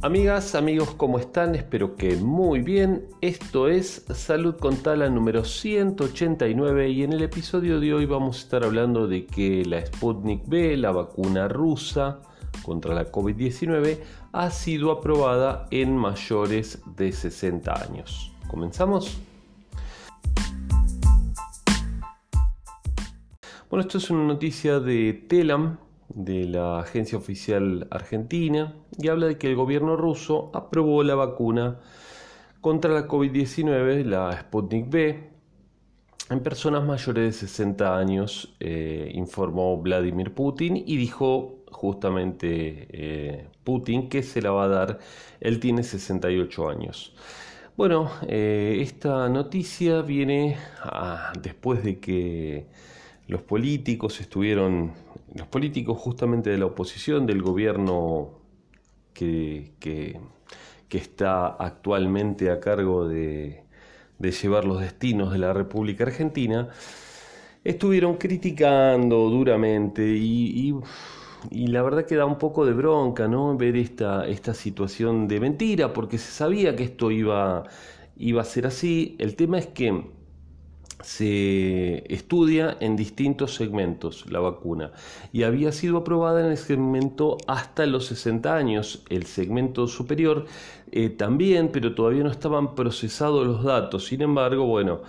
Amigas, amigos, ¿cómo están? Espero que muy bien. Esto es Salud con Tala número 189 y en el episodio de hoy vamos a estar hablando de que la Sputnik B, la vacuna rusa contra la COVID-19, ha sido aprobada en mayores de 60 años. ¿Comenzamos? Bueno, esto es una noticia de Telam, de la agencia oficial argentina, y habla de que el gobierno ruso aprobó la vacuna contra la COVID-19, la Sputnik B, en personas mayores de 60 años, eh, informó Vladimir Putin y dijo justamente eh, Putin que se la va a dar, él tiene 68 años. Bueno, eh, esta noticia viene después de que los políticos estuvieron, los políticos justamente de la oposición, del gobierno que, que, está actualmente a cargo de, de llevar los destinos de la República Argentina, estuvieron criticando duramente y, y, la verdad que da un poco de bronca ¿no? ver esta, esta situación de mentira, porque se sabía que esto iba, iba a ser así. El tema es que se estudia en distintos segmentos la vacuna y había sido aprobada en el segmento hasta los 60 años, el segmento superior eh, también, pero todavía no estaban procesados los datos. Sin embargo, bueno,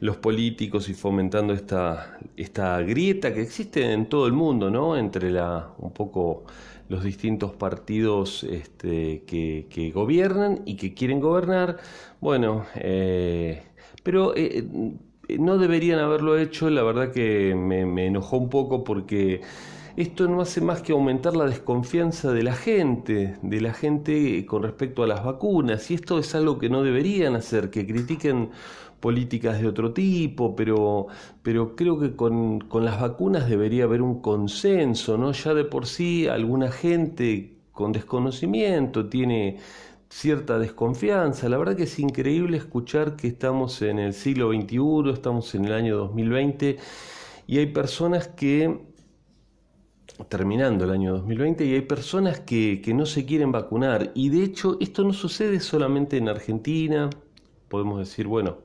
los políticos y fomentando esta, esta grieta que existe en todo el mundo, ¿no? Entre la, un poco los distintos partidos este, que, gobiernan y que quieren gobernar. Bueno, eh, pero eh, no deberían haberlo hecho, la verdad que me, enojó un poco porque esto no hace más que aumentar la desconfianza de la gente, de la gente con respecto a las vacunas, y esto es algo que no deberían hacer, que critiquen políticas de otro tipo, pero, pero creo que con, con las vacunas debería haber un consenso, ¿no? Ya de por sí alguna gente con desconocimiento tiene cierta desconfianza. La verdad que es increíble escuchar que estamos en el siglo XXI, estamos en el año 2020 y hay personas que, terminando el año 2020, y hay personas que, que no se quieren vacunar. Y de hecho esto no sucede solamente en Argentina, podemos decir, bueno,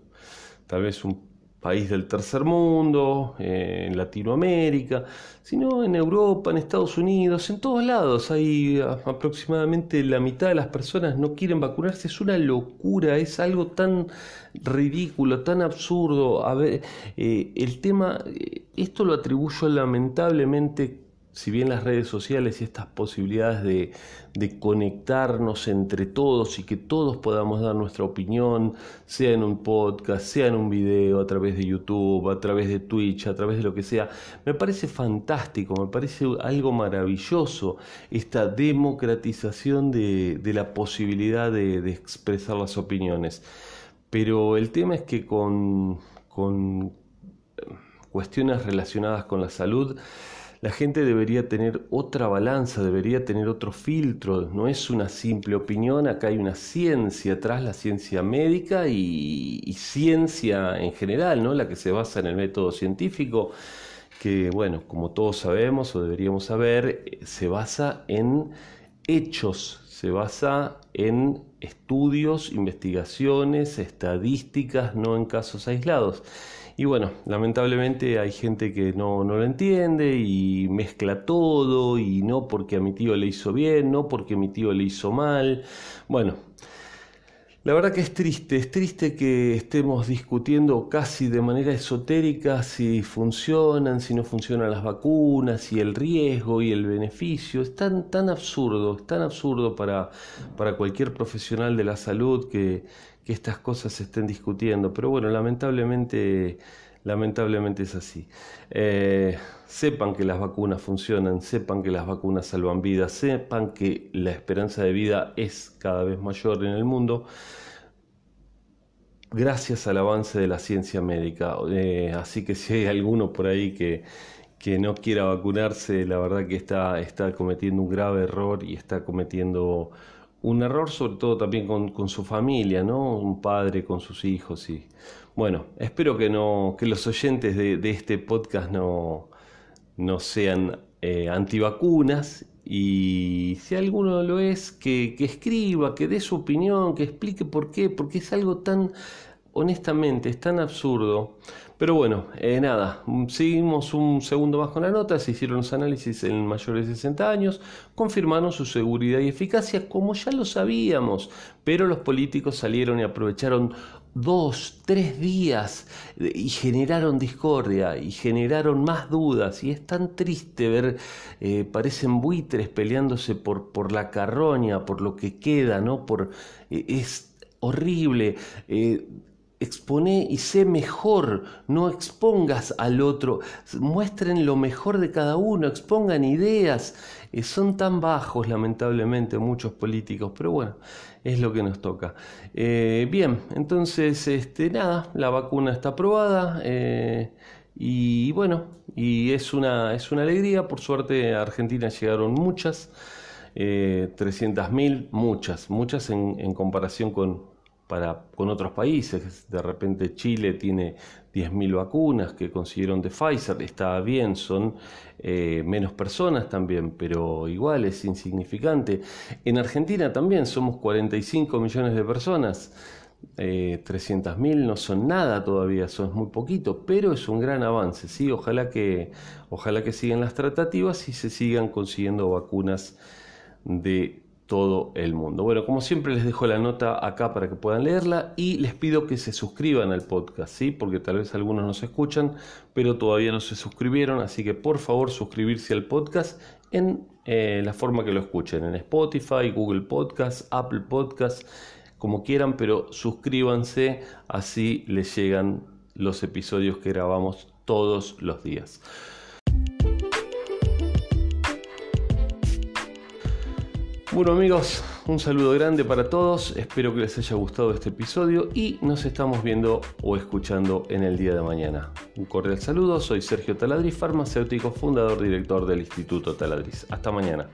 tal vez un país del tercer mundo, eh, en Latinoamérica, sino en Europa, en Estados Unidos, en todos lados. Hay aproximadamente la mitad de las personas no quieren vacunarse. Es una locura, es algo tan ridículo, tan absurdo. A ver, eh, el tema, eh, esto lo atribuyo lamentablemente si bien las redes sociales y estas posibilidades de, conectarnos entre todos y que todos podamos dar nuestra opinión, sea en un podcast, sea en un video, a través de YouTube, a través de Twitch, a través de lo que sea, me parece fantástico, me parece algo maravilloso esta democratización de, la posibilidad de, expresar las opiniones. Pero el tema es que con, cuestiones relacionadas con la salud, la gente debería tener otra balanza, debería tener otro filtro, no es una simple opinión, acá hay una ciencia atrás, la ciencia médica y, ciencia en general, ¿no? la que se basa en el método científico, que bueno, como todos sabemos o deberíamos saber, eh, se basa en hechos, se basa en estudios, investigaciones, estadísticas, no en casos aislados. Y bueno, lamentablemente hay gente que no, no lo entiende y mezcla todo y no porque a mi tío le hizo bien, no porque mi tío le hizo mal. Bueno, la verdad que es triste, es triste que estemos discutiendo casi de manera esotérica si funcionan, si no funcionan las vacunas, y el riesgo y el beneficio. Es tan, tan absurdo, es tan absurdo para, para cualquier profesional de la salud que, que estas cosas se estén discutiendo. Pero bueno, lamentablemente lamentablemente es así. Eh, sepan que las vacunas funcionan, sepan que las vacunas salvan vidas, sepan que la esperanza de vida es cada vez mayor en el mundo gracias al avance de la ciencia médica. Eh, así que si hay alguno por ahí que, que no quiera vacunarse, la verdad que está, está cometiendo un grave error y está cometiendo un error sobre todo también con, su familia, ¿no? Un padre con sus hijos y bueno, espero que no, que los oyentes de, este podcast no, no sean eh, antivacunas Y si alguno lo es, que, que escriba, que dé su opinión, que explique por qué, porque es algo tan, honestamente, es tan absurdo. Pero bueno, eh, nada, seguimos un segundo más con la nota, se hicieron los análisis en mayores de 60 años, confirmaron su seguridad y eficacia como ya lo sabíamos, pero los políticos salieron y aprovecharon dos, tres días y generaron discordia y generaron más dudas y es tan triste ver, eh, parecen buitres peleándose por, por la carroña, por lo que queda, ¿no? Por, eh, es horrible expone y sé mejor, no expongas al otro, muestren lo mejor de cada uno, expongan ideas. Eh, son tan bajos, lamentablemente, muchos políticos, pero bueno, es lo que nos toca. Eh, bien, entonces, este, nada, la vacuna está aprobada. Eh, y bueno, y es una, es una alegría, por suerte a Argentina llegaron muchas, 300.000, muchas, muchas en comparación con, con otros países. De repente Chile tiene 10.000 vacunas que consiguieron de Pfizer, está bien, son eh, menos personas también, pero igual es insignificante. En Argentina también somos 45 millones de personas. Eh, 300.000 no son nada todavía, son muy poquito, pero es un gran avance, ¿sí? Ojalá que, ojalá que sigan las tratativas y se sigan consiguiendo vacunas de todo el mundo. Bueno, como siempre les dejo la nota acá para que puedan leerla y les pido que se suscriban al podcast, ¿sí? Porque tal vez algunos no se escuchan, pero todavía no se suscribieron, así que por favor suscribirse al podcast en eh, la forma que lo escuchen, en Spotify, Google Podcast, Apple Podcast, como quieran, pero suscríbanse, así les llegan los episodios que grabamos todos los días. Bueno amigos, un saludo grande para todos, espero que les haya gustado este episodio y nos estamos viendo o escuchando en el día de mañana. Un cordial saludo, soy Sergio Taladriz, farmacéutico, fundador, director del Instituto Taladriz. Hasta mañana.